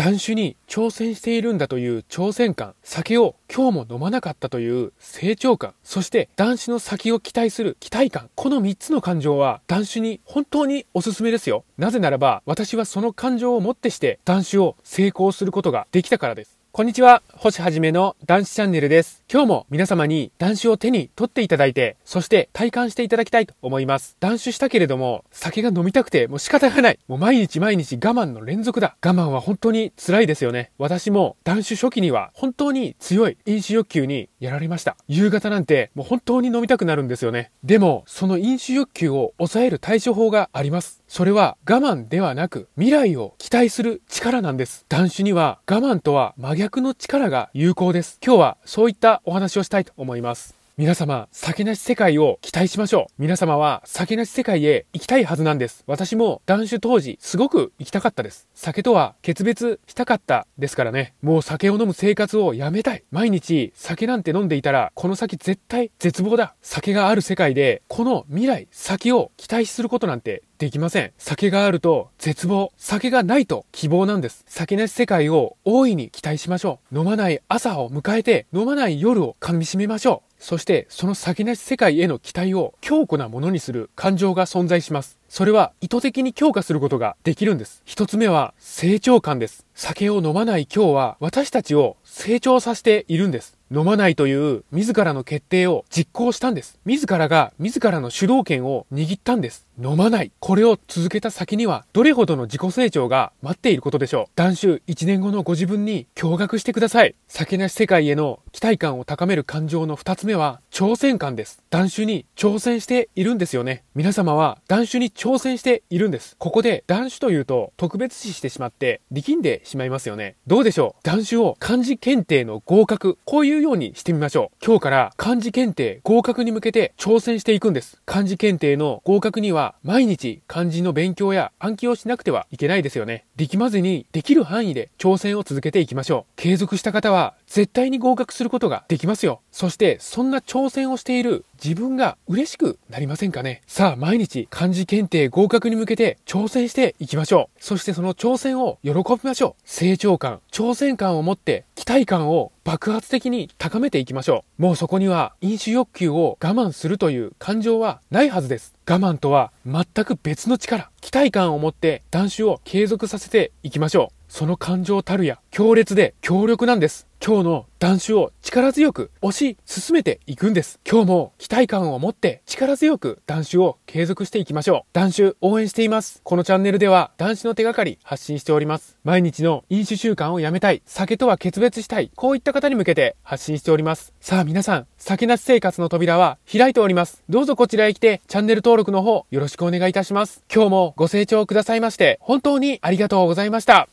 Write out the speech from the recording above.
断酒に挑戦しているんだという挑戦感、酒を今日も飲まなかったという成長感、そして断酒の先を期待する期待感、この3つの感情は断酒に本当におすすめですよ。なぜならば私はその感情をもってして断酒を成功することができたからです。こんにちは、星はじめの男子チャンネルです。今日も皆様に男子を手に取っていただいて、そして体感していただきたいと思います。断酒したけれども、酒が飲みたくてもう仕方がない。もう毎日毎日我慢の連続だ。我慢は本当に辛いですよね。私も断酒初期には本当に強い飲酒欲求にやられました。夕方なんてもう本当に飲みたくなるんですよね。でも、その飲酒欲求を抑える対処法があります。それは我慢ではなく未来を期待する力なんです。断酒には我慢とは真逆逆の力が有効です。今日はそういったお話をしたいと思います。皆様、酒なし世界を期待しましょう。皆様は酒なし世界へ行きたいはずなんです。私も断酒当時、すごく行きたかったです。酒とは決別したかったですからね。もう酒を飲む生活をやめたい。毎日酒なんて飲んでいたら、この先絶対絶望だ。酒がある世界で、この未来、先を期待することなんてできません。酒があると絶望。酒がないと希望なんです。酒なし世界を大いに期待しましょう。飲まない朝を迎えて、飲まない夜を噛み締めましょう。そしてその先なし世界への期待を強固なものにする感情が存在します。それは意図的に強化することができるんです。一つ目は成長感です。酒を飲まない今日は私たちを成長させているんです。飲まないという自らの決定を実行したんです。自らが自らの主導権を握ったんです。飲まない。これを続けた先にはどれほどの自己成長が待っていることでしょう。断酒1年後のご自分に驚愕してください。酒なし世界への期待感を高める感情の2つ目は挑戦感です。断酒に挑戦しているんですよね。皆様は断酒に挑戦しているんです。ここで断酒というと特別視してしまって力んでしまいますよね。どうでしょう？断酒を漢字検定の合格。こういうようにしてみましょう。今日から漢字検定合格に向けて挑戦していくんです。漢字検定の合格には毎日漢字の勉強や暗記をしなくてはいけないですよね。力まずにできる範囲で挑戦を続けていきましょう。継続した方は絶対に合格することができますよ。そしてそんな挑戦をしている自分が嬉しくなりませんかねさあ毎日漢字検定合格に向けて挑戦していきましょう。そしてその挑戦を喜びましょう。成長感、挑戦感を持って期待感を爆発的に高めていきましょう。もうそこには飲酒欲求を我慢するという感情はないはずです。我慢とは全く別の力、期待感を持って断酒を継続させていきましょう。その感情たるや強烈で強力なんです。今日の断酒を力強く押し進めていくんです。今日も期待感を持って力強く断酒を継続していきましょう。断酒応援しています。このチャンネルでは断酒の手がかり発信しております。毎日の飲酒習慣をやめたい、酒とは決別したい、こういった方に向けて発信しております。さあ皆さん、酒なし生活の扉は開いております。どうぞこちらへ来てチャンネル登録の方よろしくお願いいたします。今日もご清聴くださいまして本当にありがとうございました。